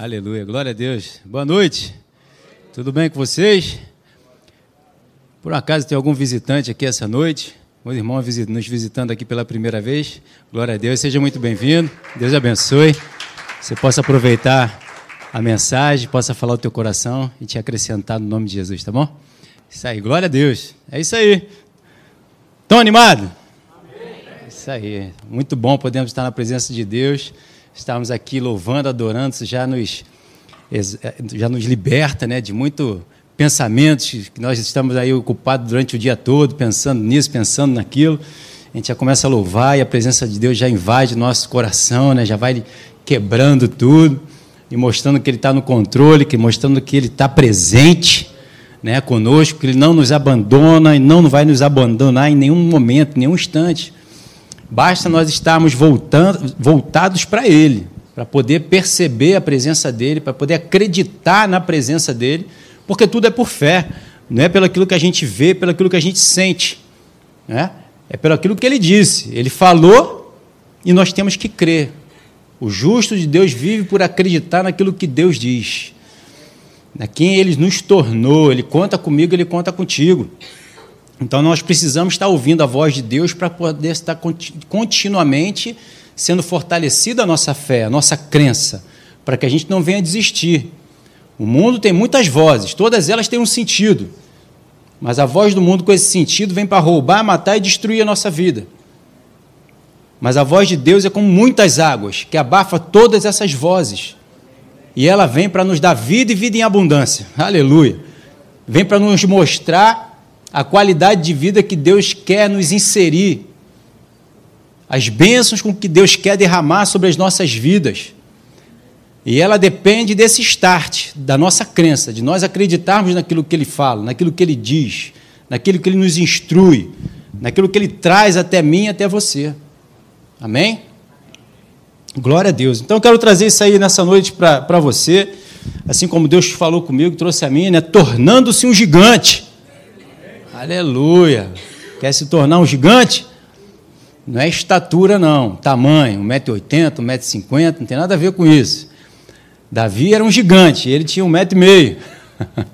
Aleluia, glória a Deus. Boa noite. Tudo bem com vocês? Por acaso tem algum visitante aqui essa noite? Meu irmão nos visitando aqui pela primeira vez. Glória a Deus, seja muito bem-vindo. Deus abençoe. Você possa aproveitar a mensagem, possa falar o teu coração e te acrescentar no nome de Jesus, tá bom? Isso aí, glória a Deus. É isso aí. Estão animados? Isso aí. Muito bom podemos estar na presença de Deus estarmos aqui louvando, adorando, isso já nos, já nos liberta né, de muito pensamentos que nós estamos aí ocupados durante o dia todo, pensando nisso, pensando naquilo. A gente já começa a louvar e a presença de Deus já invade nosso coração, né, já vai quebrando tudo e mostrando que Ele está no controle, que mostrando que Ele está presente né, conosco, que Ele não nos abandona e não vai nos abandonar em nenhum momento, em nenhum instante. Basta nós estarmos voltando, voltados para Ele, para poder perceber a presença dEle, para poder acreditar na presença dEle, porque tudo é por fé, não é pelo aquilo que a gente vê, pelo aquilo que a gente sente. Né? É pelo aquilo que Ele disse. Ele falou e nós temos que crer. O justo de Deus vive por acreditar naquilo que Deus diz. Na quem Ele nos tornou. Ele conta comigo, Ele conta contigo. Então nós precisamos estar ouvindo a voz de Deus para poder estar continuamente sendo fortalecida a nossa fé, a nossa crença, para que a gente não venha desistir. O mundo tem muitas vozes, todas elas têm um sentido. Mas a voz do mundo com esse sentido vem para roubar, matar e destruir a nossa vida. Mas a voz de Deus é como muitas águas, que abafa todas essas vozes. E ela vem para nos dar vida e vida em abundância. Aleluia. Vem para nos mostrar a qualidade de vida que Deus quer nos inserir, as bênçãos com que Deus quer derramar sobre as nossas vidas. E ela depende desse start, da nossa crença, de nós acreditarmos naquilo que Ele fala, naquilo que Ele diz, naquilo que Ele nos instrui, naquilo que Ele traz até mim e até você. Amém? Glória a Deus. Então eu quero trazer isso aí nessa noite para você, assim como Deus falou comigo, trouxe a mim, né? Tornando-se um gigante. Aleluia. Quer se tornar um gigante? Não é estatura, não. Tamanho, 1,80m, 1,50m, não tem nada a ver com isso. Davi era um gigante, ele tinha um metro e meio.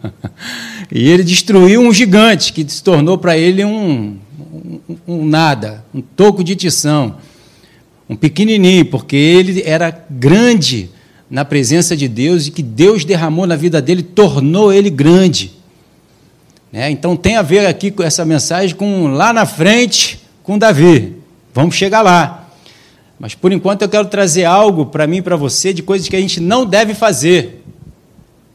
e ele destruiu um gigante que se tornou para ele um, um, um, nada, um toco de tição, um pequenininho, porque ele era grande na presença de Deus e que Deus derramou na vida dele, tornou ele grande. Né? Então tem a ver aqui com essa mensagem com lá na frente com Davi. Vamos chegar lá. Mas por enquanto eu quero trazer algo para mim e para você de coisas que a gente não deve fazer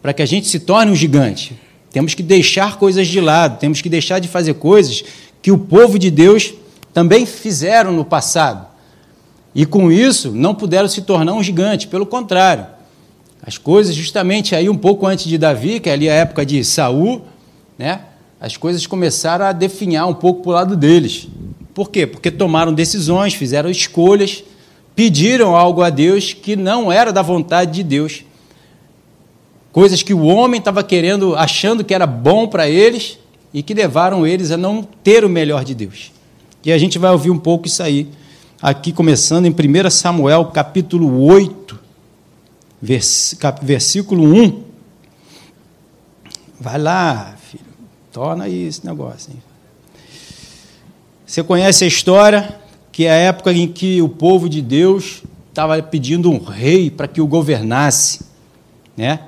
para que a gente se torne um gigante. Temos que deixar coisas de lado, temos que deixar de fazer coisas que o povo de Deus também fizeram no passado. E com isso não puderam se tornar um gigante, pelo contrário. As coisas justamente aí um pouco antes de Davi, que é ali a época de Saul, né? As coisas começaram a definhar um pouco para o lado deles. Por quê? Porque tomaram decisões, fizeram escolhas, pediram algo a Deus que não era da vontade de Deus. Coisas que o homem estava querendo, achando que era bom para eles e que levaram eles a não ter o melhor de Deus. E a gente vai ouvir um pouco isso aí, aqui começando em 1 Samuel, capítulo 8, versículo 1. Vai lá, Torna aí esse negócio. Hein? Você conhece a história que é a época em que o povo de Deus estava pedindo um rei para que o governasse, né?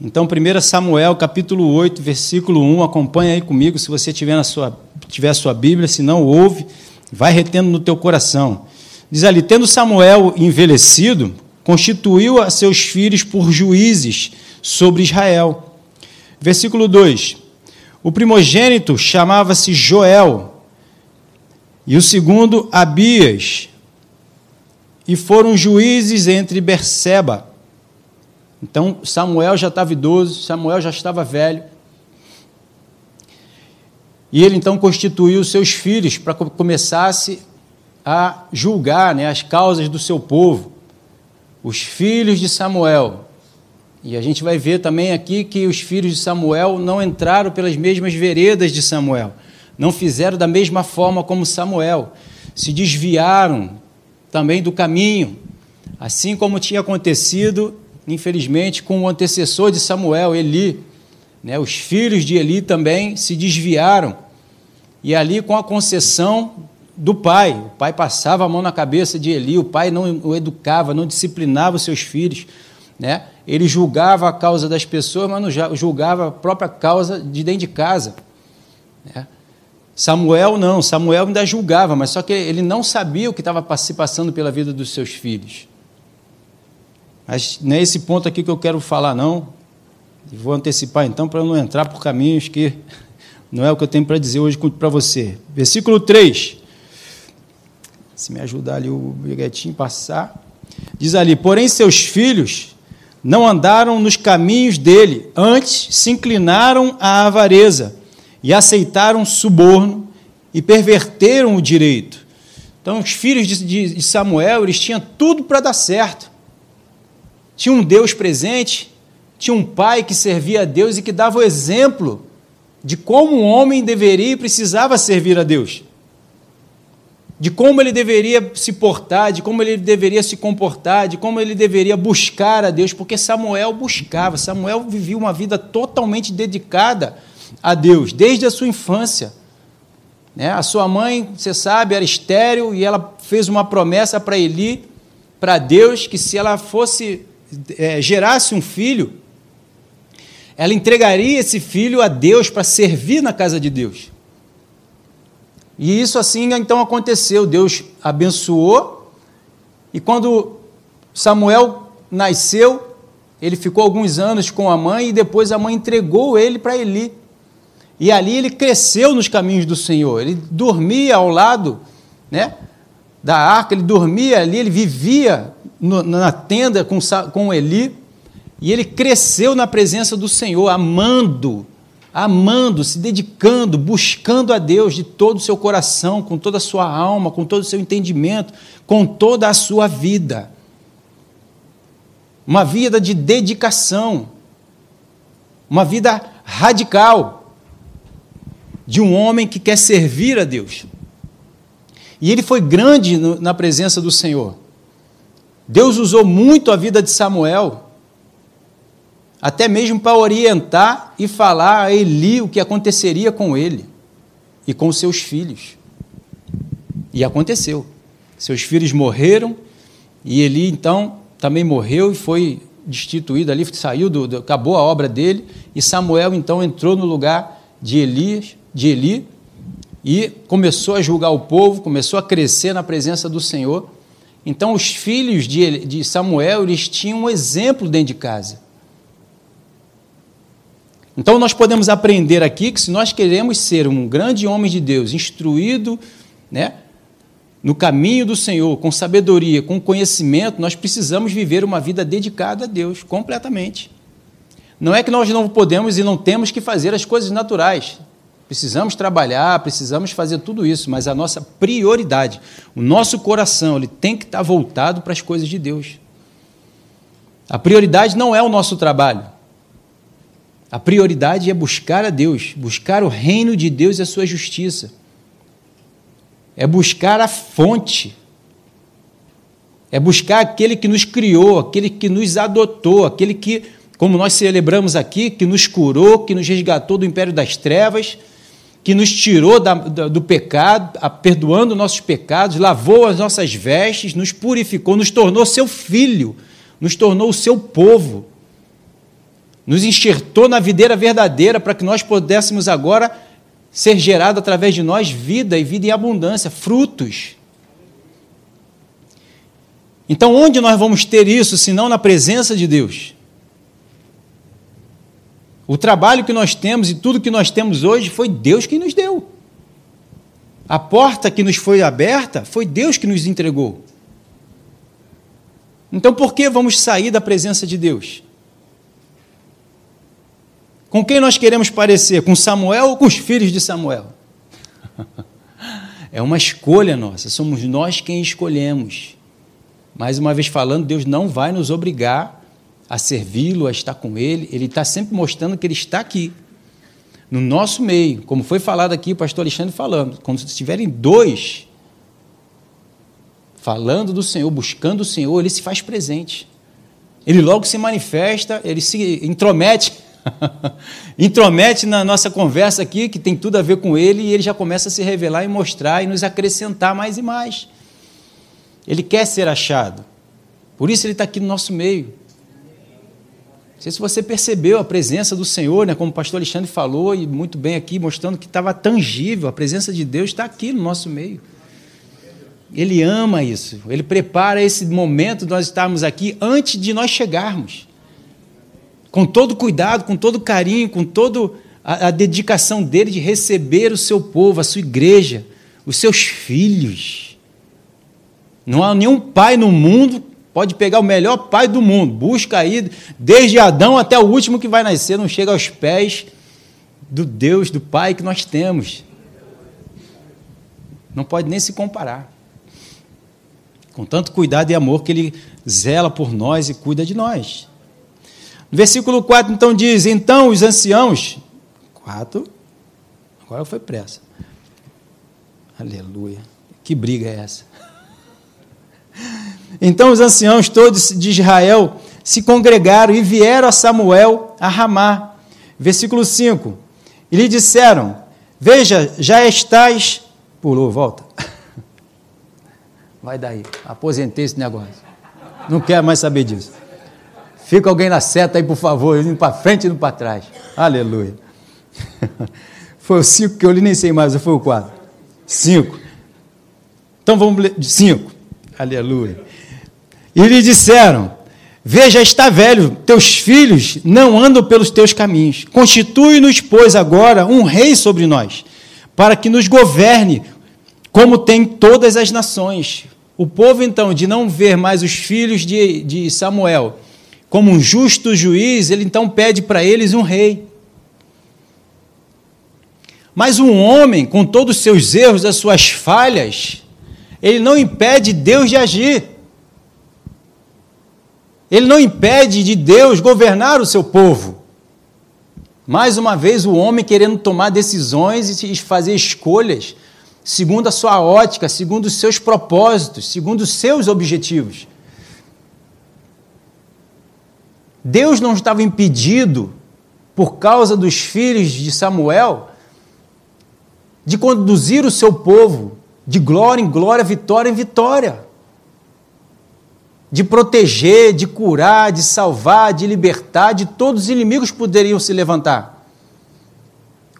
Então, 1 Samuel, capítulo 8, versículo 1, acompanha aí comigo, se você tiver, na sua, tiver sua Bíblia, se não, ouve, vai retendo no teu coração. Diz ali, tendo Samuel envelhecido, constituiu a seus filhos por juízes sobre Israel. Versículo 2, o primogênito chamava-se Joel, e o segundo Abias, e foram juízes entre Berseba. Então Samuel já estava idoso, Samuel já estava velho. E ele então constituiu seus filhos para que começasse a julgar né, as causas do seu povo. Os filhos de Samuel, e a gente vai ver também aqui que os filhos de Samuel não entraram pelas mesmas veredas de Samuel, não fizeram da mesma forma como Samuel, se desviaram também do caminho, assim como tinha acontecido infelizmente, com o antecessor de Samuel, Eli. Né? Os filhos de Eli também se desviaram. E ali, com a concessão do pai, o pai passava a mão na cabeça de Eli, o pai não o educava, não disciplinava os seus filhos. Né? Ele julgava a causa das pessoas, mas não julgava a própria causa de dentro de casa. Né? Samuel não, Samuel ainda julgava, mas só que ele não sabia o que estava se passando pela vida dos seus filhos. Mas não é esse ponto aqui que eu quero falar, não. E vou antecipar então para não entrar por caminhos que não é o que eu tenho para dizer hoje para você. Versículo 3. Se me ajudar ali o briguetinho passar. Diz ali: Porém, seus filhos não andaram nos caminhos dele, antes se inclinaram à avareza e aceitaram suborno e perverteram o direito. Então, os filhos de Samuel, eles tinham tudo para dar certo. Tinha um Deus presente, tinha um pai que servia a Deus e que dava o exemplo de como um homem deveria e precisava servir a Deus. De como ele deveria se portar, de como ele deveria se comportar, de como ele deveria buscar a Deus, porque Samuel buscava, Samuel vivia uma vida totalmente dedicada a Deus, desde a sua infância. Né? A sua mãe, você sabe, era estéril e ela fez uma promessa para Eli, para Deus, que se ela fosse é, gerasse um filho, ela entregaria esse filho a Deus para servir na casa de Deus. E isso assim então aconteceu. Deus abençoou, e quando Samuel nasceu, ele ficou alguns anos com a mãe, e depois a mãe entregou ele para Eli. E ali ele cresceu nos caminhos do Senhor. Ele dormia ao lado né, da arca, ele dormia ali, ele vivia no, na tenda com, com Eli, e ele cresceu na presença do Senhor, amando, amando, se dedicando, buscando a Deus de todo o seu coração, com toda a sua alma, com todo o seu entendimento, com toda a sua vida. Uma vida de dedicação, uma vida radical de um homem que quer servir a Deus. E ele foi grande na presença do Senhor. Deus usou muito a vida de Samuel, até mesmo para orientar e falar a Eli o que aconteceria com ele e com seus filhos. E aconteceu. Seus filhos morreram e Eli então também morreu e foi destituído ali, saiu do, do, acabou a obra dele e Samuel então entrou no lugar de Elias, de Eli e começou a julgar o povo, começou a crescer na presença do Senhor então, os filhos de Samuel, eles tinham um exemplo dentro de casa. Então, nós podemos aprender aqui que se nós queremos ser um grande homem de Deus, instruído né, no caminho do Senhor, com sabedoria, com conhecimento, nós precisamos viver uma vida dedicada a Deus, completamente. Não é que nós não podemos e não temos que fazer as coisas naturais. Precisamos trabalhar, precisamos fazer tudo isso, mas a nossa prioridade, o nosso coração, ele tem que estar voltado para as coisas de Deus. A prioridade não é o nosso trabalho. A prioridade é buscar a Deus, buscar o reino de Deus e a sua justiça. É buscar a fonte. É buscar aquele que nos criou, aquele que nos adotou, aquele que, como nós celebramos aqui, que nos curou, que nos resgatou do império das trevas que nos tirou da, do pecado, perdoando nossos pecados, lavou as nossas vestes, nos purificou, nos tornou seu filho, nos tornou o seu povo, nos enxertou na videira verdadeira para que nós pudéssemos agora ser gerado através de nós vida e vida em abundância, frutos. Então, onde nós vamos ter isso, se não na presença de Deus? O trabalho que nós temos e tudo que nós temos hoje foi Deus que nos deu. A porta que nos foi aberta foi Deus que nos entregou. Então por que vamos sair da presença de Deus? Com quem nós queremos parecer? Com Samuel ou com os filhos de Samuel? É uma escolha nossa, somos nós quem escolhemos. Mais uma vez falando, Deus não vai nos obrigar a servi-lo, a estar com ele, ele está sempre mostrando que ele está aqui, no nosso meio, como foi falado aqui, o pastor Alexandre falando, quando estiverem dois falando do Senhor, buscando o Senhor, ele se faz presente. Ele logo se manifesta, ele se intromete, intromete na nossa conversa aqui, que tem tudo a ver com ele, e ele já começa a se revelar e mostrar e nos acrescentar mais e mais. Ele quer ser achado. Por isso ele está aqui no nosso meio. Não sei se você percebeu a presença do Senhor, né, como o pastor Alexandre falou, e muito bem aqui, mostrando que estava tangível, a presença de Deus está aqui no nosso meio. Ele ama isso, ele prepara esse momento de nós estarmos aqui antes de nós chegarmos. Com todo cuidado, com todo carinho, com toda a, dedicação dele de receber o seu povo, a sua igreja, os seus filhos. Não há nenhum pai no mundo Pode pegar o melhor pai do mundo, busca aí, desde Adão até o último que vai nascer, não chega aos pés do Deus, do Pai que nós temos. Não pode nem se comparar. Com tanto cuidado e amor que Ele zela por nós e cuida de nós. Versículo 4, então, diz: Então os anciãos. 4. Agora foi pressa. Aleluia. Que briga é essa? Então os anciãos todos de Israel se congregaram e vieram a Samuel a Ramá. Versículo 5. E lhe disseram: Veja, já estás. Pulou, volta. Vai daí, aposentei esse negócio. Não quero mais saber disso. Fica alguém na seta aí, por favor, indo para frente e indo para trás. Aleluia. Foi o 5 que eu li, nem sei mais, foi o 4? 5. Então vamos ler. 5. Aleluia. E lhe disseram: Veja, está velho, teus filhos não andam pelos teus caminhos. Constitui-nos, pois, agora um rei sobre nós, para que nos governe, como tem todas as nações. O povo, então, de não ver mais os filhos de, de Samuel como um justo juiz, ele então pede para eles um rei. Mas um homem, com todos os seus erros, as suas falhas, ele não impede Deus de agir. Ele não impede de Deus governar o seu povo. Mais uma vez, o homem querendo tomar decisões e fazer escolhas segundo a sua ótica, segundo os seus propósitos, segundo os seus objetivos. Deus não estava impedido, por causa dos filhos de Samuel, de conduzir o seu povo de glória em glória, vitória em vitória de proteger, de curar, de salvar, de libertar, de todos os inimigos que poderiam se levantar.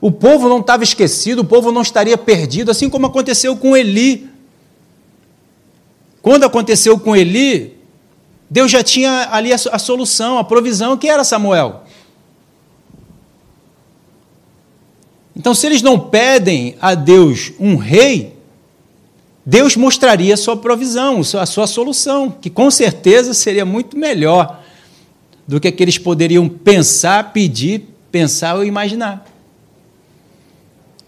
O povo não estava esquecido, o povo não estaria perdido, assim como aconteceu com Eli. Quando aconteceu com Eli, Deus já tinha ali a, a solução, a provisão, que era Samuel. Então, se eles não pedem a Deus um rei, Deus mostraria a sua provisão, a sua solução, que com certeza seria muito melhor do que, que eles poderiam pensar, pedir, pensar ou imaginar.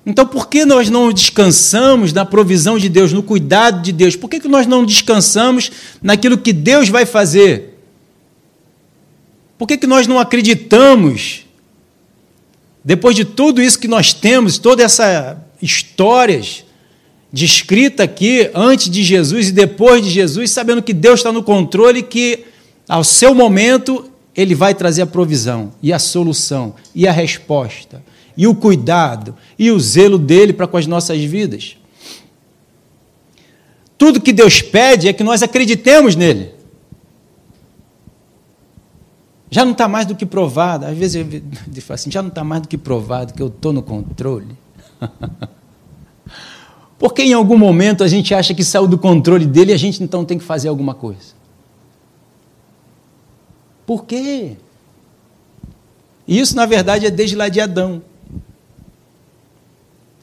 Então, por que nós não descansamos na provisão de Deus, no cuidado de Deus? Por que, que nós não descansamos naquilo que Deus vai fazer? Por que, que nós não acreditamos, depois de tudo isso que nós temos, todas essas histórias, descrita aqui antes de Jesus e depois de Jesus, sabendo que Deus está no controle e que, ao seu momento, Ele vai trazer a provisão e a solução e a resposta e o cuidado e o zelo dele para com as nossas vidas. Tudo que Deus pede é que nós acreditemos nele. Já não está mais do que provado. Às vezes eu falo assim, já não está mais do que provado que eu estou no controle. Porque em algum momento a gente acha que saiu do controle dele e a gente então tem que fazer alguma coisa. Por quê? Isso, na verdade, é desde lá de Adão.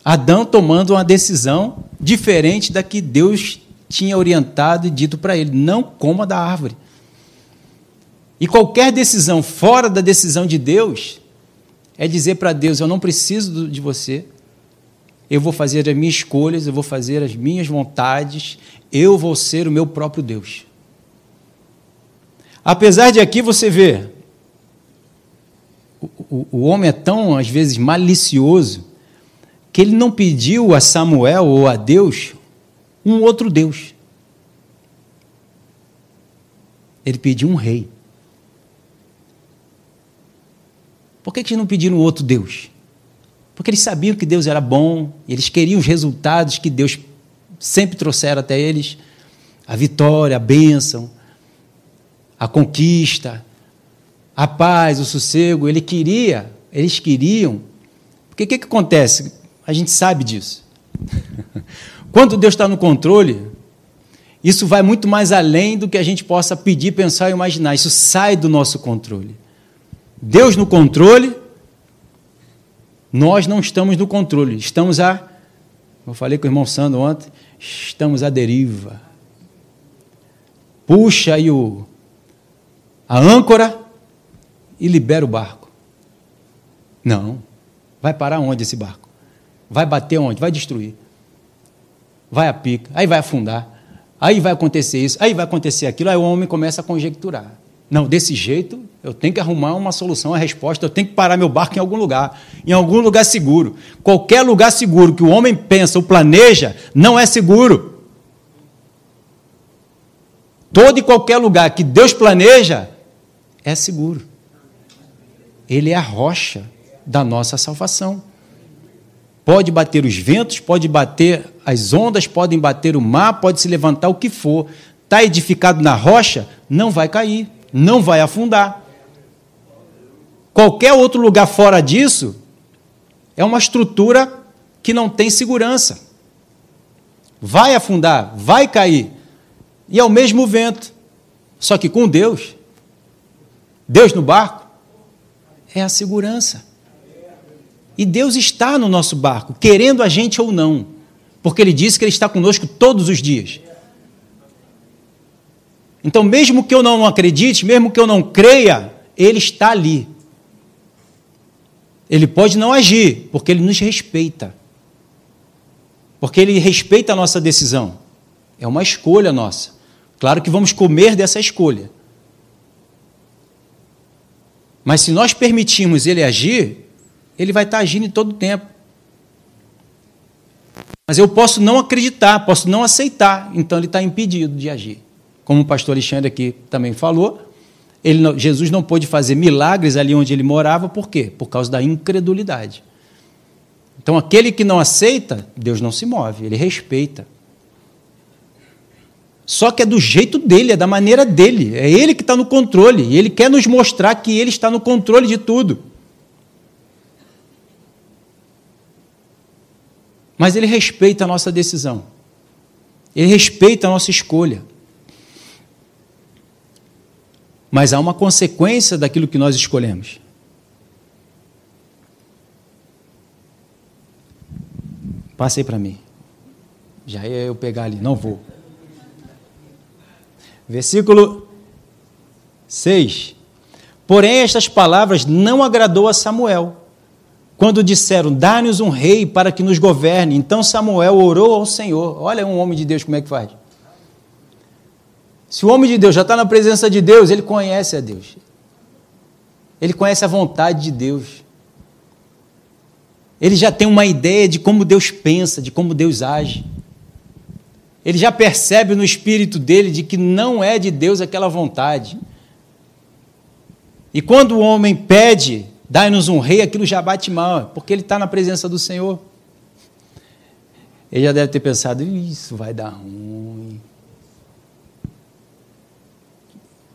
Adão tomando uma decisão diferente da que Deus tinha orientado e dito para ele: não coma da árvore. E qualquer decisão fora da decisão de Deus é dizer para Deus: eu não preciso de você, eu vou fazer as minhas escolhas, eu vou fazer as minhas vontades, eu vou ser o meu próprio Deus. Apesar de aqui você ver, o, o, o homem é tão, às vezes, malicioso, que ele não pediu a Samuel ou a Deus um outro Deus. Ele pediu um rei. Por que eles não pediram outro Deus? Porque eles sabiam que Deus era bom, eles queriam os resultados que Deus sempre trouxera até eles a vitória, a bênção, a conquista, a paz, o sossego. Ele queria, eles queriam. Porque o que, que acontece? A gente sabe disso. Quando Deus está no controle, isso vai muito mais além do que a gente possa pedir, pensar e imaginar. Isso sai do nosso controle. Deus no controle, nós não estamos no controle. Estamos a, eu falei com o irmão Sandro ontem, estamos à deriva. Puxa aí o, a âncora e libera o barco. Não. Vai parar onde esse barco? Vai bater onde? Vai destruir. Vai a pica, aí vai afundar. Aí vai acontecer isso, aí vai acontecer aquilo, aí o homem começa a conjecturar. Não, desse jeito eu tenho que arrumar uma solução, uma resposta, eu tenho que parar meu barco em algum lugar, em algum lugar seguro. Qualquer lugar seguro que o homem pensa ou planeja não é seguro. Todo e qualquer lugar que Deus planeja é seguro. Ele é a rocha da nossa salvação. Pode bater os ventos, pode bater as ondas, podem bater o mar, pode se levantar o que for. Está edificado na rocha, não vai cair, não vai afundar. Qualquer outro lugar fora disso é uma estrutura que não tem segurança. Vai afundar, vai cair. E é o mesmo vento. Só que com Deus, Deus no barco, é a segurança. E Deus está no nosso barco, querendo a gente ou não, porque Ele disse que Ele está conosco todos os dias. Então, mesmo que eu não acredite, mesmo que eu não creia, Ele está ali. Ele pode não agir, porque Ele nos respeita. Porque Ele respeita a nossa decisão. É uma escolha nossa. Claro que vamos comer dessa escolha. Mas se nós permitirmos Ele agir, ele vai estar agindo em todo o tempo. Mas eu posso não acreditar, posso não aceitar, então ele está impedido de agir. Como o pastor Alexandre aqui também falou, ele, Jesus não pôde fazer milagres ali onde ele morava, por quê? Por causa da incredulidade. Então, aquele que não aceita, Deus não se move, ele respeita. Só que é do jeito dele, é da maneira dele, é ele que está no controle, e ele quer nos mostrar que ele está no controle de tudo. Mas ele respeita a nossa decisão. Ele respeita a nossa escolha. Mas há uma consequência daquilo que nós escolhemos. Passei para mim. Já ia eu pegar ali, não vou. Versículo 6. Porém, estas palavras não agradou a Samuel quando disseram, dá-nos um rei para que nos governe. Então Samuel orou ao Senhor. Olha um homem de Deus como é que faz. Se o homem de Deus já está na presença de Deus, ele conhece a Deus. Ele conhece a vontade de Deus. Ele já tem uma ideia de como Deus pensa, de como Deus age. Ele já percebe no espírito dele de que não é de Deus aquela vontade. E quando o homem pede dai-nos um rei, aquilo já bate mal, porque ele está na presença do Senhor. Ele já deve ter pensado, isso vai dar ruim.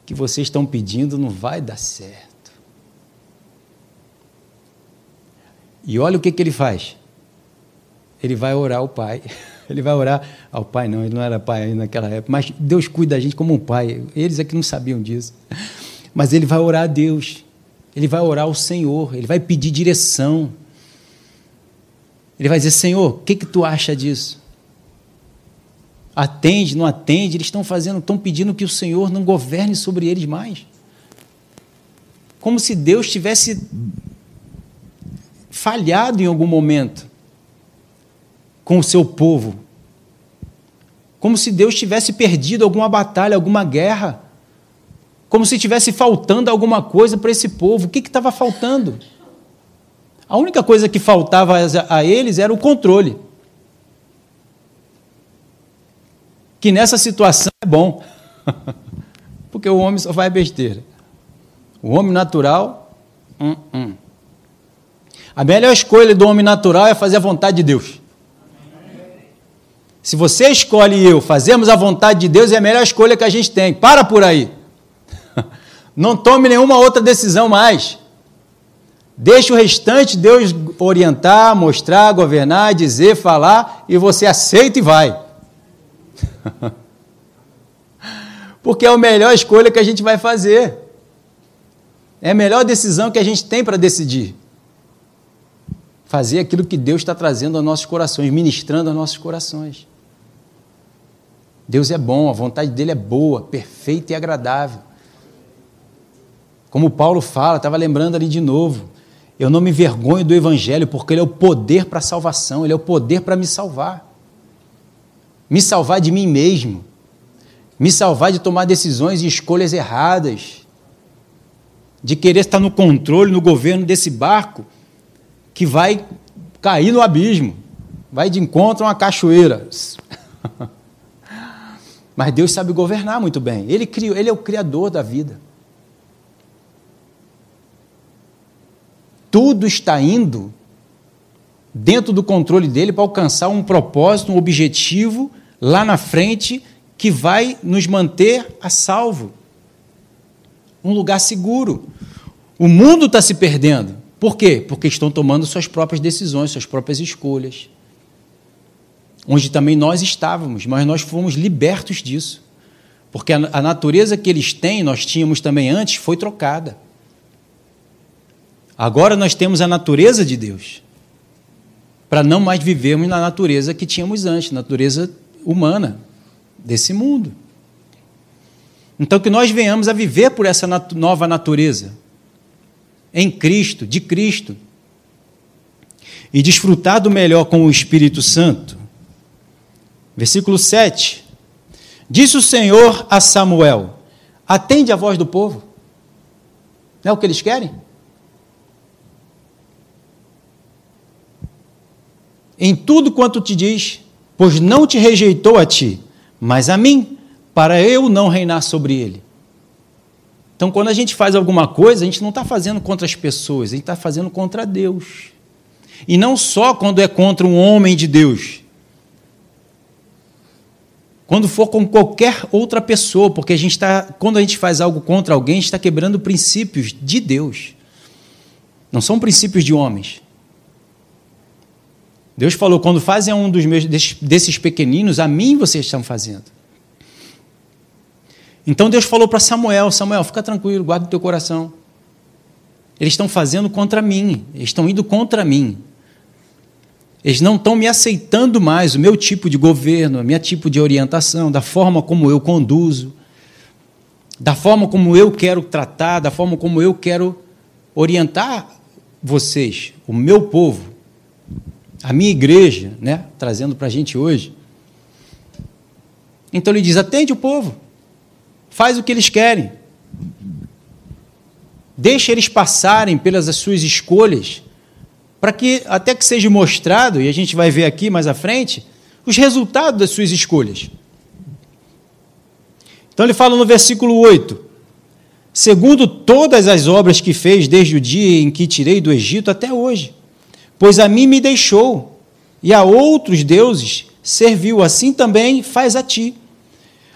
O que vocês estão pedindo não vai dar certo. E olha o que, que ele faz. Ele vai orar ao Pai. Ele vai orar ao Pai, não, ele não era pai naquela época, mas Deus cuida da gente como um pai. Eles é que não sabiam disso. Mas ele vai orar a Deus. Ele vai orar ao Senhor, ele vai pedir direção. Ele vai dizer: Senhor, o que, que tu acha disso? Atende, não atende, eles estão fazendo, estão pedindo que o Senhor não governe sobre eles mais. Como se Deus tivesse falhado em algum momento com o seu povo. Como se Deus tivesse perdido alguma batalha, alguma guerra como se tivesse faltando alguma coisa para esse povo. O que estava faltando? A única coisa que faltava a eles era o controle. Que nessa situação é bom, porque o homem só faz besteira. O homem natural, hum, hum. A melhor escolha do homem natural é fazer a vontade de Deus. Se você escolhe eu fazermos a vontade de Deus, é a melhor escolha que a gente tem. Para por aí. Não tome nenhuma outra decisão mais. Deixe o restante Deus orientar, mostrar, governar, dizer, falar, e você aceita e vai. Porque é a melhor escolha que a gente vai fazer. É a melhor decisão que a gente tem para decidir. Fazer aquilo que Deus está trazendo aos nossos corações, ministrando aos nossos corações. Deus é bom, a vontade dele é boa, perfeita e agradável. Como Paulo fala, estava lembrando ali de novo. Eu não me vergonho do Evangelho, porque ele é o poder para a salvação, ele é o poder para me salvar. Me salvar de mim mesmo. Me salvar de tomar decisões e escolhas erradas. De querer estar no controle, no governo desse barco que vai cair no abismo. Vai de encontro a uma cachoeira. Mas Deus sabe governar muito bem. Ele, criou, ele é o criador da vida. Tudo está indo dentro do controle dele para alcançar um propósito, um objetivo lá na frente que vai nos manter a salvo. Um lugar seguro. O mundo está se perdendo. Por quê? Porque estão tomando suas próprias decisões, suas próprias escolhas. Onde também nós estávamos, mas nós fomos libertos disso. Porque a natureza que eles têm, nós tínhamos também antes, foi trocada. Agora nós temos a natureza de Deus, para não mais vivermos na natureza que tínhamos antes, natureza humana desse mundo. Então que nós venhamos a viver por essa nat nova natureza, em Cristo, de Cristo, e desfrutar do melhor com o Espírito Santo. Versículo 7. Disse o Senhor a Samuel: Atende a voz do povo. Não é o que eles querem? Em tudo quanto te diz, pois não te rejeitou a ti, mas a mim, para eu não reinar sobre ele. Então, quando a gente faz alguma coisa, a gente não está fazendo contra as pessoas, a gente está fazendo contra Deus. E não só quando é contra um homem de Deus. Quando for com qualquer outra pessoa, porque a gente está, quando a gente faz algo contra alguém, está quebrando princípios de Deus. Não são princípios de homens. Deus falou: quando fazem a um dos meus, desses pequeninos, a mim vocês estão fazendo. Então Deus falou para Samuel: Samuel, fica tranquilo, guarda o teu coração. Eles estão fazendo contra mim, eles estão indo contra mim. Eles não estão me aceitando mais o meu tipo de governo, o meu tipo de orientação, da forma como eu conduzo, da forma como eu quero tratar, da forma como eu quero orientar vocês, o meu povo a minha igreja, né, trazendo para a gente hoje. Então ele diz: atende o povo, faz o que eles querem, deixa eles passarem pelas suas escolhas, para que até que seja mostrado, e a gente vai ver aqui mais à frente, os resultados das suas escolhas. Então ele fala no versículo 8: segundo todas as obras que fez desde o dia em que tirei do Egito até hoje Pois a mim me deixou, e a outros deuses serviu, assim também faz a ti.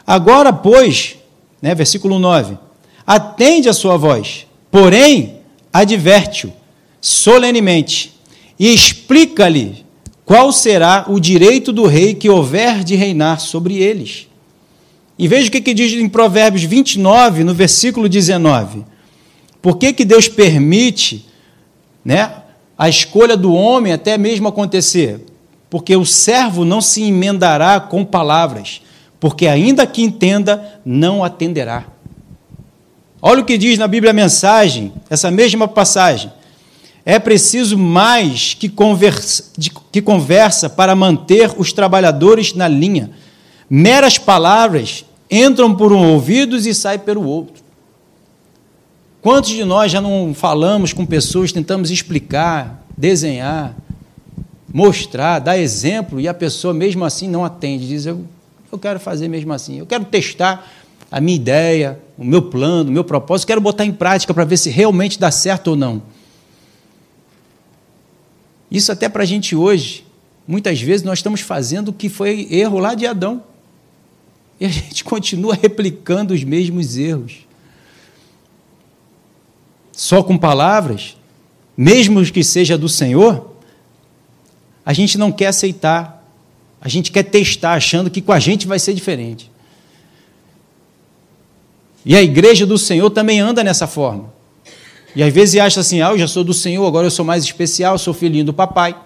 Agora, pois, né, versículo 9: atende a sua voz, porém, adverte-o solenemente e explica-lhe qual será o direito do rei que houver de reinar sobre eles. E veja o que, que diz em Provérbios 29, no versículo 19. Por que, que Deus permite né, a escolha do homem até mesmo acontecer, porque o servo não se emendará com palavras, porque ainda que entenda, não atenderá. Olha o que diz na Bíblia a mensagem, essa mesma passagem. É preciso mais que conversa, que conversa para manter os trabalhadores na linha. Meras palavras entram por um ouvido e saem pelo outro. Quantos de nós já não falamos com pessoas, tentamos explicar, desenhar, mostrar, dar exemplo, e a pessoa mesmo assim não atende, diz: Eu, eu quero fazer mesmo assim, eu quero testar a minha ideia, o meu plano, o meu propósito, quero botar em prática para ver se realmente dá certo ou não. Isso até para a gente hoje, muitas vezes nós estamos fazendo o que foi erro lá de Adão. E a gente continua replicando os mesmos erros. Só com palavras, mesmo que seja do Senhor, a gente não quer aceitar. A gente quer testar, achando que com a gente vai ser diferente. E a igreja do Senhor também anda nessa forma. E às vezes acha assim: ah, eu já sou do Senhor, agora eu sou mais especial, sou filhinho do papai.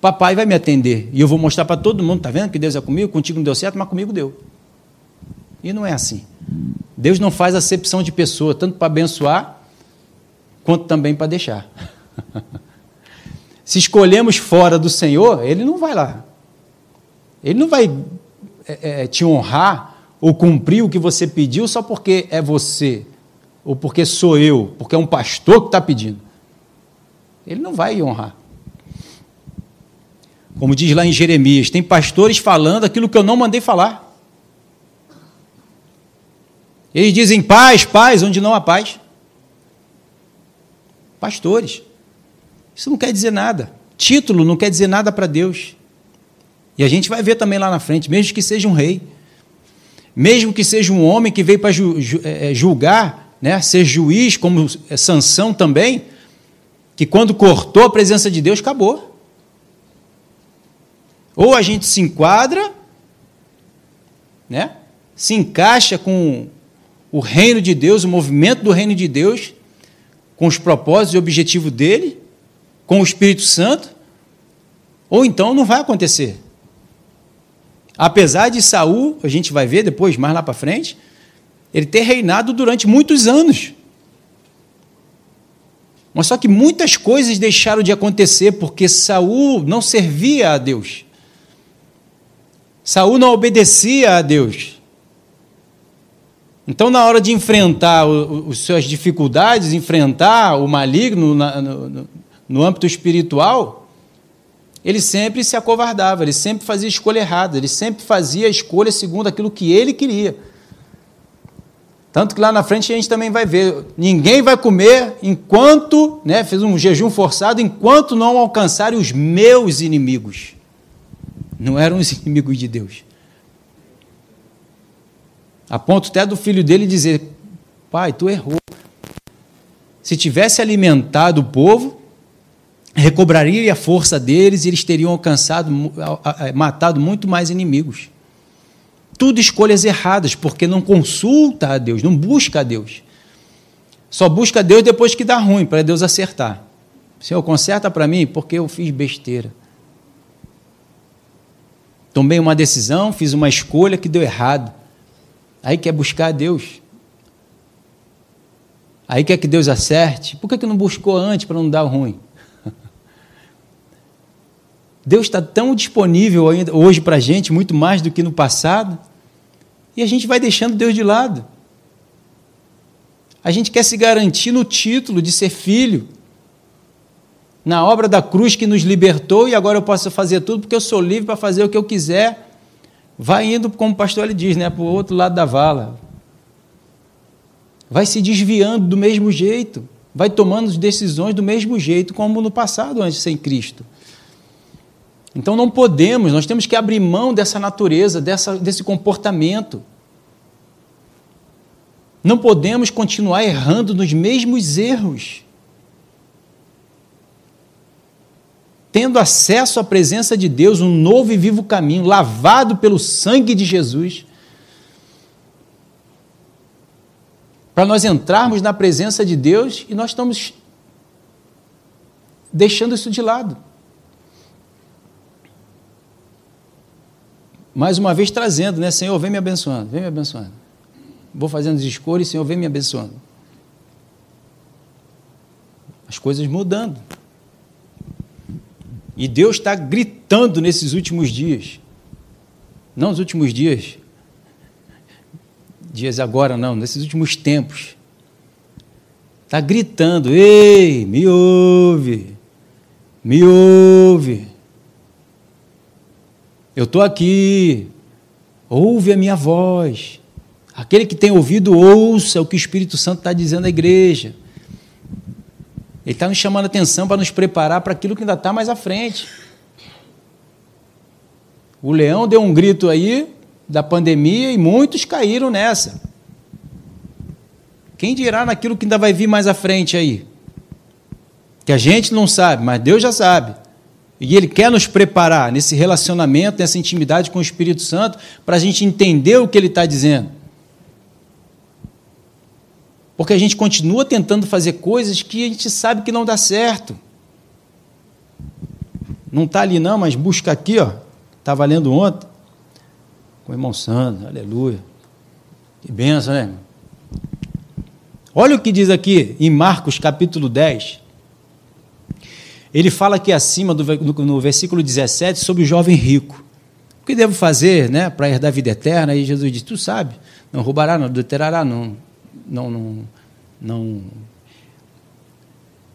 Papai vai me atender. E eu vou mostrar para todo mundo: está vendo que Deus é comigo? Contigo não deu certo, mas comigo deu. E não é assim. Deus não faz acepção de pessoa, tanto para abençoar, quanto também para deixar. Se escolhemos fora do Senhor, Ele não vai lá. Ele não vai é, é, te honrar ou cumprir o que você pediu só porque é você ou porque sou eu, porque é um pastor que está pedindo. Ele não vai honrar. Como diz lá em Jeremias, tem pastores falando aquilo que eu não mandei falar. Eles dizem paz, paz, onde não há paz. Pastores. Isso não quer dizer nada. Título não quer dizer nada para Deus. E a gente vai ver também lá na frente, mesmo que seja um rei, mesmo que seja um homem que veio para é, é, julgar, né, ser juiz, como Sansão também, que quando cortou a presença de Deus, acabou. Ou a gente se enquadra, né, se encaixa com o reino de Deus, o movimento do reino de Deus, com os propósitos e objetivos dele, com o Espírito Santo, ou então não vai acontecer. Apesar de Saul, a gente vai ver depois, mais lá para frente, ele ter reinado durante muitos anos. Mas só que muitas coisas deixaram de acontecer porque Saul não servia a Deus. Saul não obedecia a Deus. Então, na hora de enfrentar as suas dificuldades, enfrentar o maligno no, no âmbito espiritual, ele sempre se acovardava, ele sempre fazia escolha errada, ele sempre fazia a escolha segundo aquilo que ele queria. Tanto que lá na frente a gente também vai ver, ninguém vai comer enquanto, né, fez um jejum forçado, enquanto não alcançarem os meus inimigos. Não eram os inimigos de Deus. A ponto até do filho dele dizer: Pai, tu errou. Se tivesse alimentado o povo, recobraria a força deles e eles teriam alcançado, matado muito mais inimigos tudo escolhas erradas, porque não consulta a Deus, não busca a Deus. Só busca a Deus depois que dá ruim, para Deus acertar. Senhor, conserta para mim porque eu fiz besteira. Tomei uma decisão, fiz uma escolha que deu errado. Aí quer buscar a Deus. Aí quer que Deus acerte. Por que, que não buscou antes para não dar ruim? Deus está tão disponível ainda hoje para a gente, muito mais do que no passado. E a gente vai deixando Deus de lado. A gente quer se garantir no título de ser filho, na obra da cruz que nos libertou e agora eu posso fazer tudo porque eu sou livre para fazer o que eu quiser. Vai indo, como o pastor ele diz, né, para o outro lado da vala. Vai se desviando do mesmo jeito, vai tomando decisões do mesmo jeito como no passado antes sem Cristo. Então não podemos, nós temos que abrir mão dessa natureza, dessa, desse comportamento. Não podemos continuar errando nos mesmos erros. Tendo acesso à presença de Deus, um novo e vivo caminho, lavado pelo sangue de Jesus, para nós entrarmos na presença de Deus e nós estamos deixando isso de lado. mais uma vez trazendo, né? Senhor, vem me abençoando, vem me abençoando. Vou fazendo as escolhas, Senhor, vem me abençoando. As coisas mudando. E Deus está gritando nesses últimos dias. Não nos últimos dias, dias agora não, nesses últimos tempos. Está gritando: Ei, me ouve, me ouve. Eu estou aqui, ouve a minha voz. Aquele que tem ouvido, ouça o que o Espírito Santo está dizendo à igreja. Ele está nos chamando a atenção para nos preparar para aquilo que ainda está mais à frente. O leão deu um grito aí da pandemia e muitos caíram nessa. Quem dirá naquilo que ainda vai vir mais à frente aí? Que a gente não sabe, mas Deus já sabe. E Ele quer nos preparar nesse relacionamento, nessa intimidade com o Espírito Santo, para a gente entender o que Ele está dizendo. Porque a gente continua tentando fazer coisas que a gente sabe que não dá certo. Não está ali não, mas busca aqui, ó. Estava lendo ontem com o irmão Sandro, aleluia. Que benção, né? Olha o que diz aqui em Marcos capítulo 10. Ele fala aqui acima, do, no versículo 17, sobre o jovem rico. O que devo fazer né, para herdar a vida eterna? E Jesus diz: Tu sabe, não roubará, não adulterará, não, não, não, não.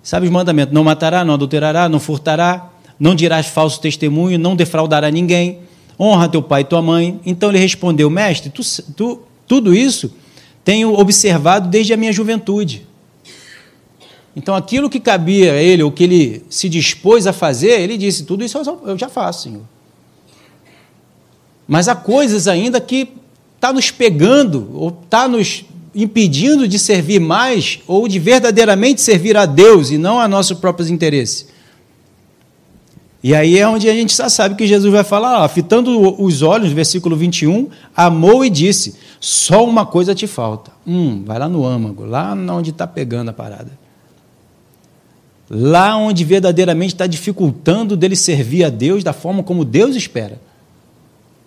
Sabe os mandamentos: não matará, não adulterará, não furtará, não dirás falso testemunho, não defraudará ninguém, honra teu pai e tua mãe. Então ele respondeu: Mestre, tu, tu, tudo isso tenho observado desde a minha juventude. Então, aquilo que cabia a ele, o que ele se dispôs a fazer, ele disse: Tudo isso eu já faço, Senhor. Mas há coisas ainda que está nos pegando, ou está nos impedindo de servir mais, ou de verdadeiramente servir a Deus e não a nossos próprios interesses. E aí é onde a gente já sabe que Jesus vai falar, ó, fitando os olhos, versículo 21, amou e disse: Só uma coisa te falta. Hum, vai lá no âmago, lá onde está pegando a parada lá onde verdadeiramente está dificultando dele servir a Deus da forma como Deus espera,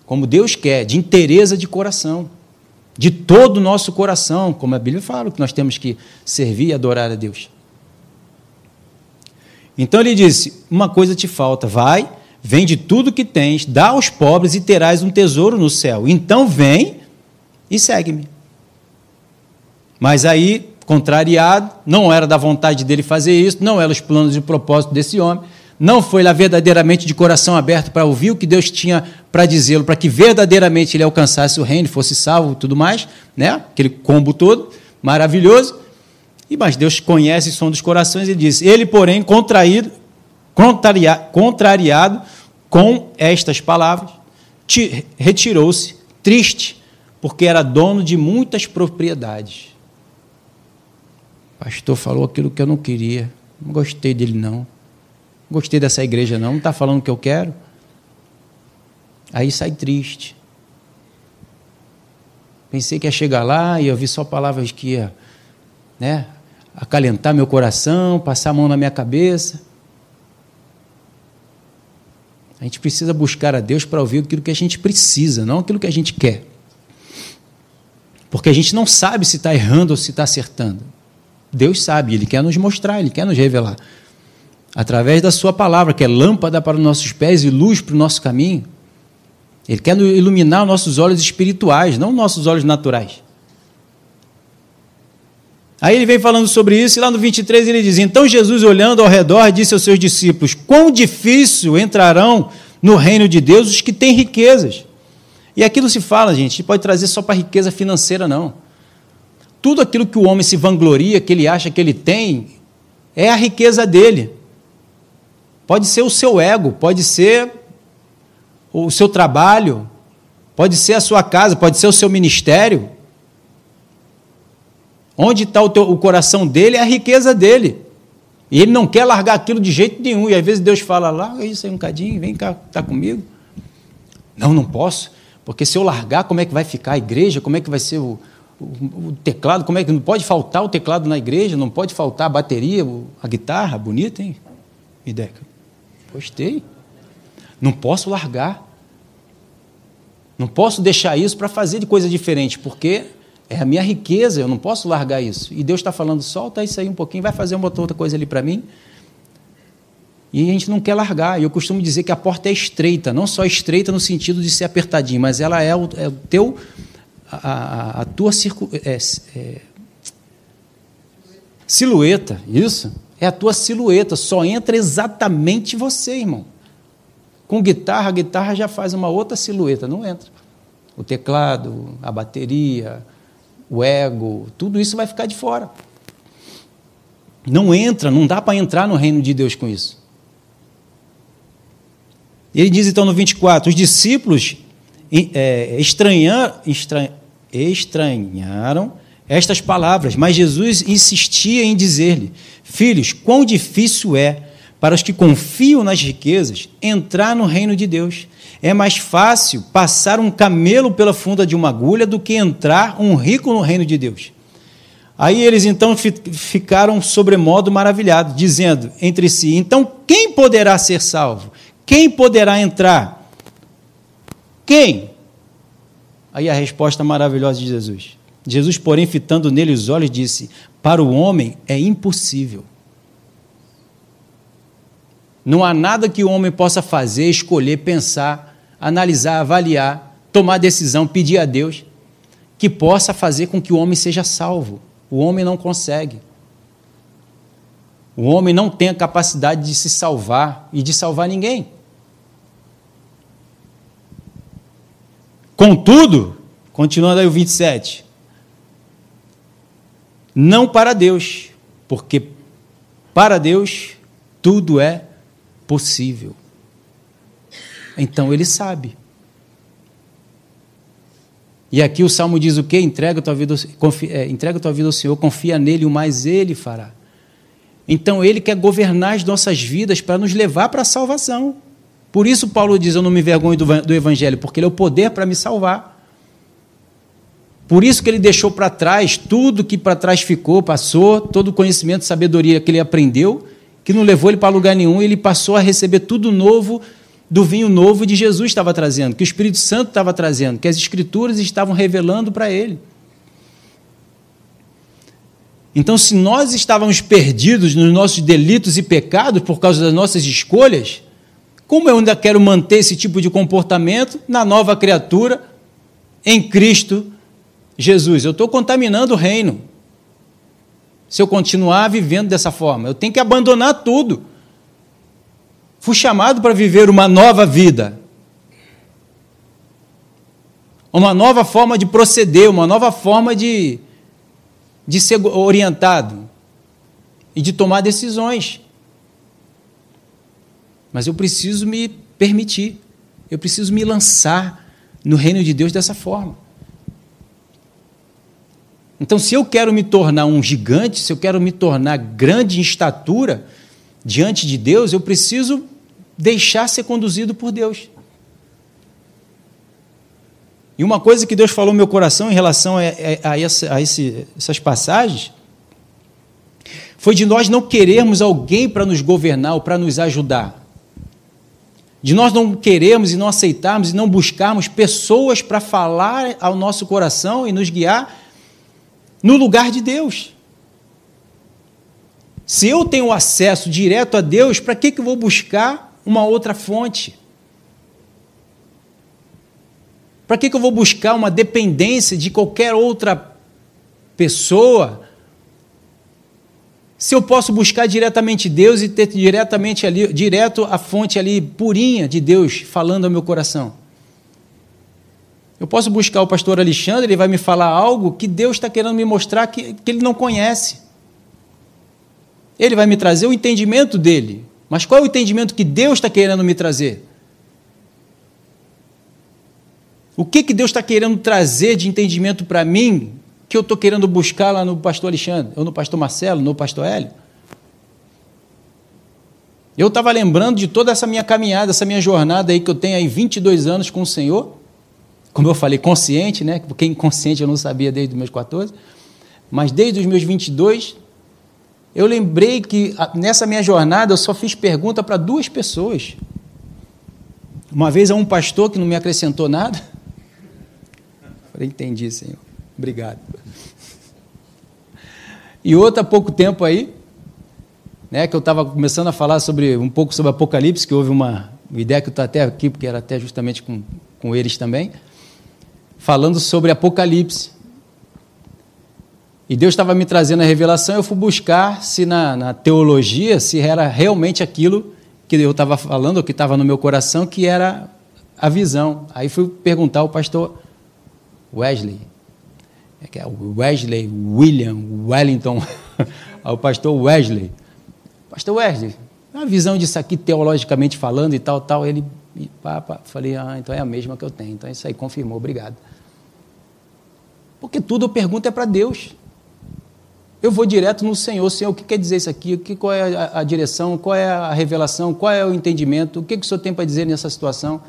como Deus quer, de interesse de coração, de todo o nosso coração, como a Bíblia fala, que nós temos que servir e adorar a Deus. Então ele disse: Uma coisa te falta, vai, vende tudo que tens, dá aos pobres e terás um tesouro no céu. Então vem e segue-me. Mas aí contrariado, não era da vontade dele fazer isso, não eram os planos e o propósito desse homem, não foi lá verdadeiramente de coração aberto para ouvir o que Deus tinha para dizê-lo, para que verdadeiramente ele alcançasse o reino, fosse salvo e tudo mais, né? aquele combo todo, maravilhoso. E mas Deus conhece o som dos corações e diz: Ele, porém, contraído, contrariado com estas palavras, retirou-se, triste, porque era dono de muitas propriedades pastor falou aquilo que eu não queria. Não gostei dele, não. Gostei dessa igreja, não. Não está falando o que eu quero. Aí sai triste. Pensei que ia chegar lá e ouvir só palavras que ia né, acalentar meu coração, passar a mão na minha cabeça. A gente precisa buscar a Deus para ouvir aquilo que a gente precisa, não aquilo que a gente quer. Porque a gente não sabe se está errando ou se está acertando. Deus sabe, Ele quer nos mostrar, Ele quer nos revelar. Através da Sua palavra, que é lâmpada para os nossos pés e luz para o nosso caminho. Ele quer iluminar os nossos olhos espirituais, não nossos olhos naturais. Aí ele vem falando sobre isso, e lá no 23 ele diz: Então Jesus, olhando ao redor, disse aos seus discípulos: Quão difícil entrarão no reino de Deus os que têm riquezas. E aquilo se fala, gente, pode trazer só para riqueza financeira, não. Tudo aquilo que o homem se vangloria, que ele acha que ele tem, é a riqueza dele. Pode ser o seu ego, pode ser o seu trabalho, pode ser a sua casa, pode ser o seu ministério. Onde está o, o coração dele é a riqueza dele. E ele não quer largar aquilo de jeito nenhum. E às vezes Deus fala, larga isso aí um cadinho, vem cá, está comigo. Não, não posso, porque se eu largar, como é que vai ficar a igreja? Como é que vai ser o, o teclado, como é que não pode faltar o teclado na igreja, não pode faltar a bateria, a guitarra, bonita, hein? Ideca. Gostei. Não posso largar. Não posso deixar isso para fazer de coisa diferente, porque é a minha riqueza, eu não posso largar isso. E Deus está falando, solta isso aí um pouquinho, vai fazer uma outra coisa ali para mim. E a gente não quer largar. E eu costumo dizer que a porta é estreita, não só estreita no sentido de ser apertadinho, mas ela é o, é o teu a, a, tua circu, é, é, silhueta, isso, é a tua silhueta, só entra exatamente você, irmão. Com guitarra, a guitarra já faz uma outra silhueta, não entra. O teclado, a bateria, o ego, tudo isso vai ficar de fora. Não entra, não dá para entrar no reino de Deus com isso. Ele diz então no 24: os discípulos é, estranhar, estran, estranharam estas palavras, mas Jesus insistia em dizer-lhe: Filhos, quão difícil é para os que confiam nas riquezas entrar no reino de Deus. É mais fácil passar um camelo pela funda de uma agulha do que entrar um rico no reino de Deus. Aí eles então ficaram sobremodo maravilhados, dizendo entre si: Então quem poderá ser salvo? Quem poderá entrar? Quem? Aí a resposta maravilhosa de Jesus. Jesus, porém, fitando nele os olhos, disse: Para o homem é impossível. Não há nada que o homem possa fazer, escolher, pensar, analisar, avaliar, tomar decisão, pedir a Deus, que possa fazer com que o homem seja salvo. O homem não consegue. O homem não tem a capacidade de se salvar e de salvar ninguém. Contudo, continuando aí o 27, não para Deus, porque para Deus tudo é possível. Então ele sabe. E aqui o Salmo diz o quê? Entrega tua vida, confia, é, entrega tua vida ao Senhor, confia nele, o mais ele fará. Então ele quer governar as nossas vidas para nos levar para a salvação. Por isso Paulo diz: Eu não me envergonho do, do Evangelho, porque ele é o poder para me salvar. Por isso que ele deixou para trás tudo que para trás ficou, passou, todo o conhecimento, sabedoria que ele aprendeu, que não levou ele para lugar nenhum, ele passou a receber tudo novo do vinho novo de Jesus estava trazendo, que o Espírito Santo estava trazendo, que as Escrituras estavam revelando para ele. Então, se nós estávamos perdidos nos nossos delitos e pecados por causa das nossas escolhas, como eu ainda quero manter esse tipo de comportamento na nova criatura, em Cristo Jesus? Eu estou contaminando o reino. Se eu continuar vivendo dessa forma, eu tenho que abandonar tudo. Fui chamado para viver uma nova vida. Uma nova forma de proceder, uma nova forma de, de ser orientado e de tomar decisões. Mas eu preciso me permitir, eu preciso me lançar no reino de Deus dessa forma. Então, se eu quero me tornar um gigante, se eu quero me tornar grande em estatura diante de Deus, eu preciso deixar ser conduzido por Deus. E uma coisa que Deus falou no meu coração em relação a, a, essa, a esse, essas passagens foi de nós não querermos alguém para nos governar ou para nos ajudar de nós não queremos e não aceitarmos e não buscarmos pessoas para falar ao nosso coração e nos guiar no lugar de Deus. Se eu tenho acesso direto a Deus, para que, que eu vou buscar uma outra fonte? Para que, que eu vou buscar uma dependência de qualquer outra pessoa se eu posso buscar diretamente Deus e ter diretamente ali, direto a fonte ali purinha de Deus falando ao meu coração. Eu posso buscar o pastor Alexandre, ele vai me falar algo que Deus está querendo me mostrar que, que ele não conhece. Ele vai me trazer o entendimento dele. Mas qual é o entendimento que Deus está querendo me trazer? O que, que Deus está querendo trazer de entendimento para mim que eu estou querendo buscar lá no pastor Alexandre, ou no pastor Marcelo, no pastor Hélio. Eu estava lembrando de toda essa minha caminhada, essa minha jornada aí que eu tenho aí 22 anos com o Senhor. Como eu falei, consciente, né? Porque inconsciente eu não sabia desde os meus 14. Mas desde os meus 22, eu lembrei que nessa minha jornada eu só fiz pergunta para duas pessoas. Uma vez a um pastor que não me acrescentou nada. Falei, entendi, Senhor. Obrigado. E outra há pouco tempo aí, né, que eu estava começando a falar sobre um pouco sobre Apocalipse, que houve uma, uma ideia que eu estou até aqui, porque era até justamente com, com eles também, falando sobre Apocalipse. E Deus estava me trazendo a revelação, eu fui buscar se na, na teologia, se era realmente aquilo que eu estava falando, o que estava no meu coração, que era a visão. Aí fui perguntar ao pastor Wesley, é que é Wesley William Wellington ao pastor Wesley. Pastor Wesley, uma visão disso aqui teologicamente falando e tal, tal. Ele, pá, pá, falei, ah, então é a mesma que eu tenho. Então é isso aí, confirmou, obrigado. Porque tudo eu pergunto é para Deus. Eu vou direto no Senhor, Senhor, o que quer dizer isso aqui? O que, qual é a, direção? Qual é a revelação? Qual é o entendimento? O que, que o Senhor tem para dizer nessa situação?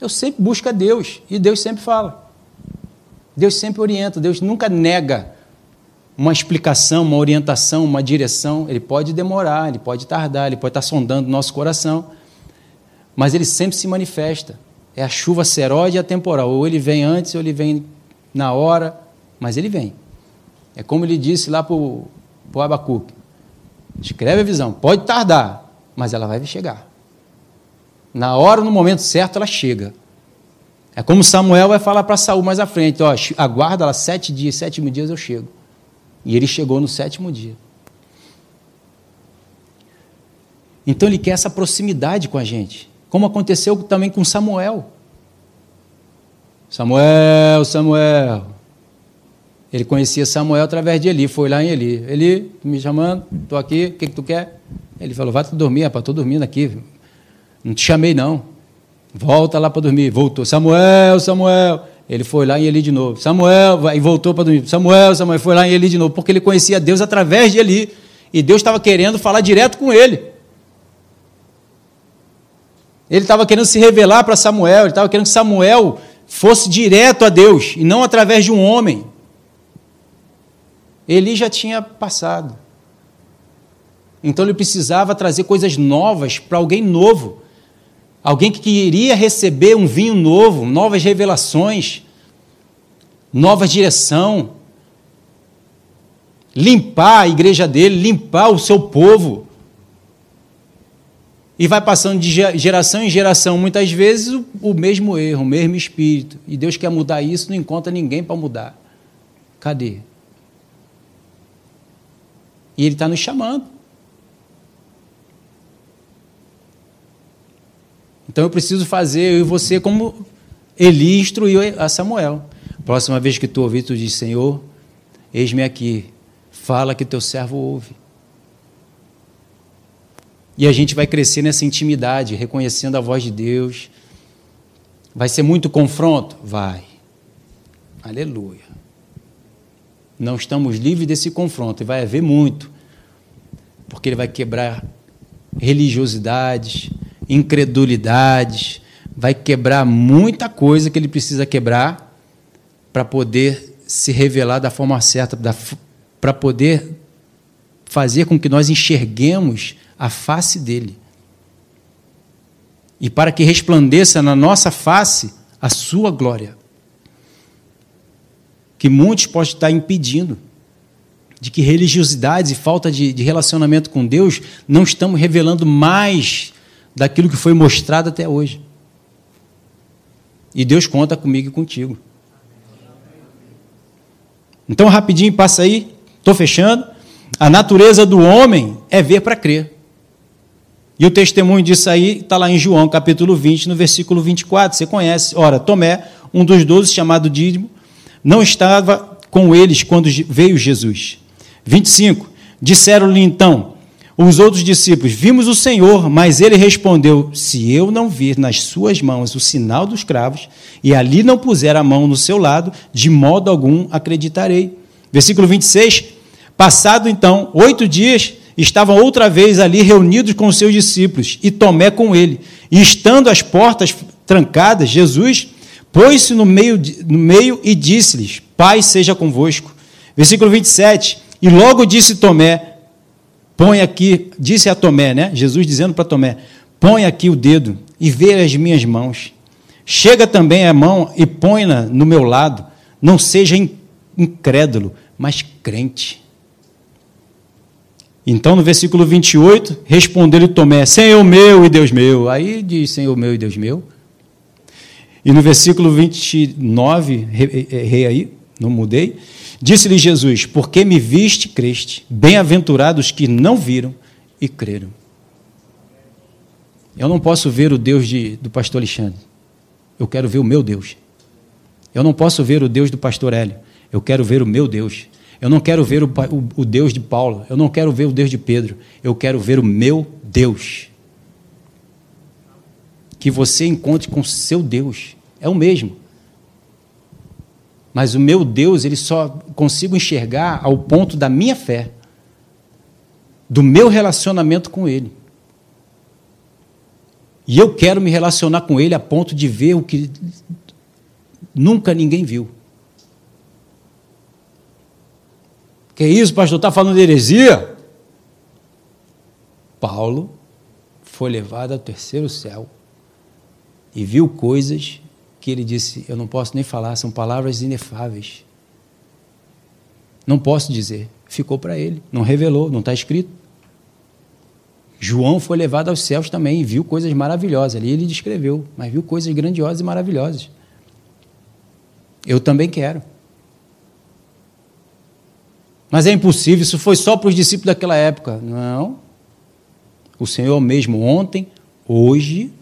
Eu sempre busco a Deus e Deus sempre fala. Deus sempre orienta, Deus nunca nega uma explicação, uma orientação, uma direção. Ele pode demorar, ele pode tardar, ele pode estar sondando o nosso coração, mas ele sempre se manifesta. É a chuva seróide e a temporal. Ou ele vem antes, ou ele vem na hora, mas ele vem. É como ele disse lá para o Abacuque: escreve a visão, pode tardar, mas ela vai chegar. Na hora, no momento certo, ela chega. É como Samuel vai falar para Saul mais à frente: ó, aguarda lá sete dias, sétimo dias eu chego. E ele chegou no sétimo dia. Então ele quer essa proximidade com a gente, como aconteceu também com Samuel. Samuel, Samuel. Ele conhecia Samuel através de Eli, foi lá em Eli. Eli, me chamando, estou aqui, o que, que tu quer? Ele falou, vai dormir, rapaz, estou dormindo aqui. Não te chamei, não. Volta lá para dormir. Voltou. Samuel, Samuel. Ele foi lá em Eli de novo. Samuel, e voltou para dormir. Samuel, Samuel, foi lá em Eli de novo, porque ele conhecia Deus através de Eli. E Deus estava querendo falar direto com ele. Ele estava querendo se revelar para Samuel, ele estava querendo que Samuel fosse direto a Deus e não através de um homem. Eli já tinha passado. Então ele precisava trazer coisas novas para alguém novo. Alguém que queria receber um vinho novo, novas revelações, nova direção. Limpar a igreja dele, limpar o seu povo. E vai passando de geração em geração, muitas vezes, o mesmo erro, o mesmo espírito. E Deus quer mudar isso, não encontra ninguém para mudar. Cadê? E Ele está nos chamando. Então eu preciso fazer, eu e você, como Eli instruiu a Samuel. Próxima vez que tu ouvir, tu diz, Senhor, eis-me aqui, fala que teu servo ouve. E a gente vai crescer nessa intimidade, reconhecendo a voz de Deus. Vai ser muito confronto? Vai. Aleluia. Não estamos livres desse confronto, e vai haver muito, porque ele vai quebrar religiosidades, incredulidades, vai quebrar muita coisa que ele precisa quebrar para poder se revelar da forma certa, para poder fazer com que nós enxerguemos a face dele. E para que resplandeça na nossa face a sua glória. Que muitos podem estar impedindo de que religiosidades e falta de, de relacionamento com Deus não estamos revelando mais daquilo que foi mostrado até hoje. E Deus conta comigo e contigo. Então, rapidinho, passa aí, estou fechando. A natureza do homem é ver para crer. E o testemunho disso aí está lá em João, capítulo 20, no versículo 24. Você conhece. Ora, Tomé, um dos doze, chamado Dídimo, não estava com eles quando veio Jesus. 25. Disseram-lhe então: os outros discípulos, vimos o Senhor, mas ele respondeu: Se eu não vir nas suas mãos o sinal dos cravos, e ali não puser a mão no seu lado, de modo algum acreditarei. Versículo 26. Passado então oito dias, estavam outra vez ali reunidos com seus discípulos, e Tomé com ele. E estando as portas trancadas, Jesus pôs-se no meio, no meio e disse-lhes: Pai seja convosco. Versículo 27. E logo disse Tomé: Põe aqui, disse a Tomé, né? Jesus dizendo para Tomé: põe aqui o dedo e vê as minhas mãos. Chega também a mão e põe-na no meu lado. Não seja incrédulo, mas crente. Então, no versículo 28, respondeu-lhe Tomé: Senhor meu e Deus meu. Aí diz: Senhor meu e Deus meu. E no versículo 29, rei aí, não mudei. Disse-lhe Jesus: Porque me viste, creste. Bem-aventurados que não viram e creram. Eu não posso ver o Deus de, do pastor Alexandre. Eu quero ver o meu Deus. Eu não posso ver o Deus do pastor Hélio. Eu quero ver o meu Deus. Eu não quero ver o, o, o Deus de Paulo. Eu não quero ver o Deus de Pedro. Eu quero ver o meu Deus. Que você encontre com seu Deus. É o mesmo. Mas o meu Deus, ele só consigo enxergar ao ponto da minha fé, do meu relacionamento com Ele. E eu quero me relacionar com Ele a ponto de ver o que nunca ninguém viu. Que isso, pastor? Está falando de heresia? Paulo foi levado ao terceiro céu e viu coisas que ele disse: Eu não posso nem falar, são palavras inefáveis. Não posso dizer. Ficou para ele, não revelou, não está escrito. João foi levado aos céus também e viu coisas maravilhosas. Ali ele descreveu, mas viu coisas grandiosas e maravilhosas. Eu também quero. Mas é impossível, isso foi só para os discípulos daquela época. Não. O Senhor mesmo ontem, hoje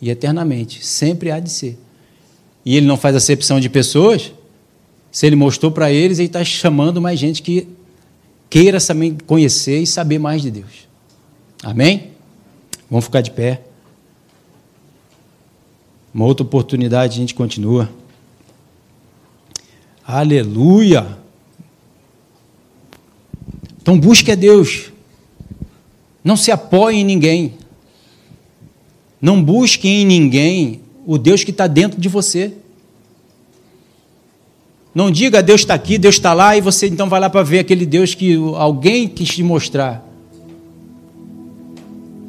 e eternamente. Sempre há de ser. E ele não faz acepção de pessoas. Se ele mostrou para eles, ele está chamando mais gente que queira conhecer e saber mais de Deus. Amém? Vamos ficar de pé. Uma outra oportunidade, a gente continua. Aleluia! Então busque a Deus. Não se apoie em ninguém. Não busque em ninguém o Deus que está dentro de você. Não diga Deus está aqui, Deus está lá, e você então vai lá para ver aquele Deus que alguém quis te mostrar.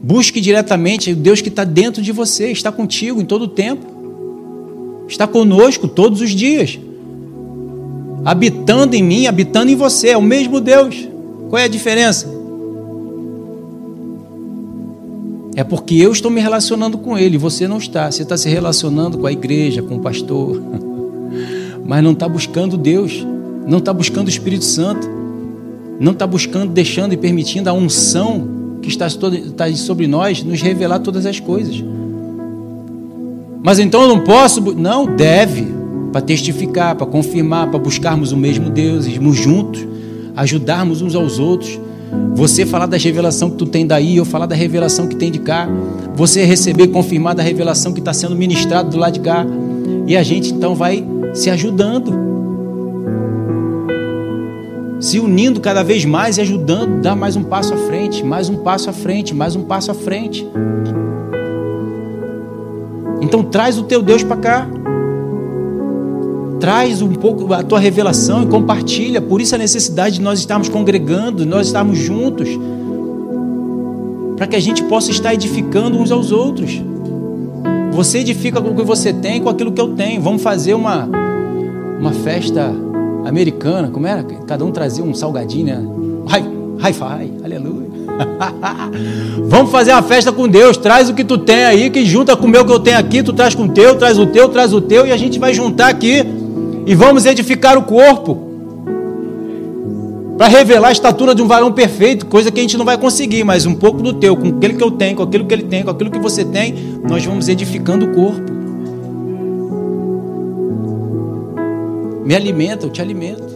Busque diretamente o Deus que está dentro de você, está contigo em todo o tempo, está conosco todos os dias, habitando em mim, habitando em você, é o mesmo Deus. Qual é a diferença? É porque eu estou me relacionando com ele, você não está. Você está se relacionando com a igreja, com o pastor, mas não está buscando Deus, não está buscando o Espírito Santo, não está buscando, deixando e permitindo a unção que está sobre nós nos revelar todas as coisas. Mas então eu não posso, não, deve, para testificar, para confirmar, para buscarmos o mesmo Deus, irmos juntos ajudarmos uns aos outros. Você falar da revelação que tu tem daí, eu falar da revelação que tem de cá. Você receber e confirmar da revelação que está sendo ministrado do lado de cá. E a gente então vai se ajudando. Se unindo cada vez mais e ajudando, dar mais um passo à frente, mais um passo à frente, mais um passo à frente. Então traz o teu Deus para cá traz um pouco a tua revelação e compartilha. Por isso a necessidade de nós estarmos congregando, nós estarmos juntos, para que a gente possa estar edificando uns aos outros. Você edifica com o que você tem, com aquilo que eu tenho. Vamos fazer uma, uma festa americana, como era? Cada um trazia um salgadinho, né? Hi-fi, aleluia. Vamos fazer uma festa com Deus. Traz o que tu tem aí, que junta com o meu que eu tenho aqui. Tu traz com o teu, traz o teu, traz o teu, e a gente vai juntar aqui e vamos edificar o corpo para revelar a estatura de um varão perfeito, coisa que a gente não vai conseguir, mas um pouco do teu, com aquilo que eu tenho, com aquilo que ele tem, com aquilo que você tem, nós vamos edificando o corpo. Me alimenta, eu te alimento.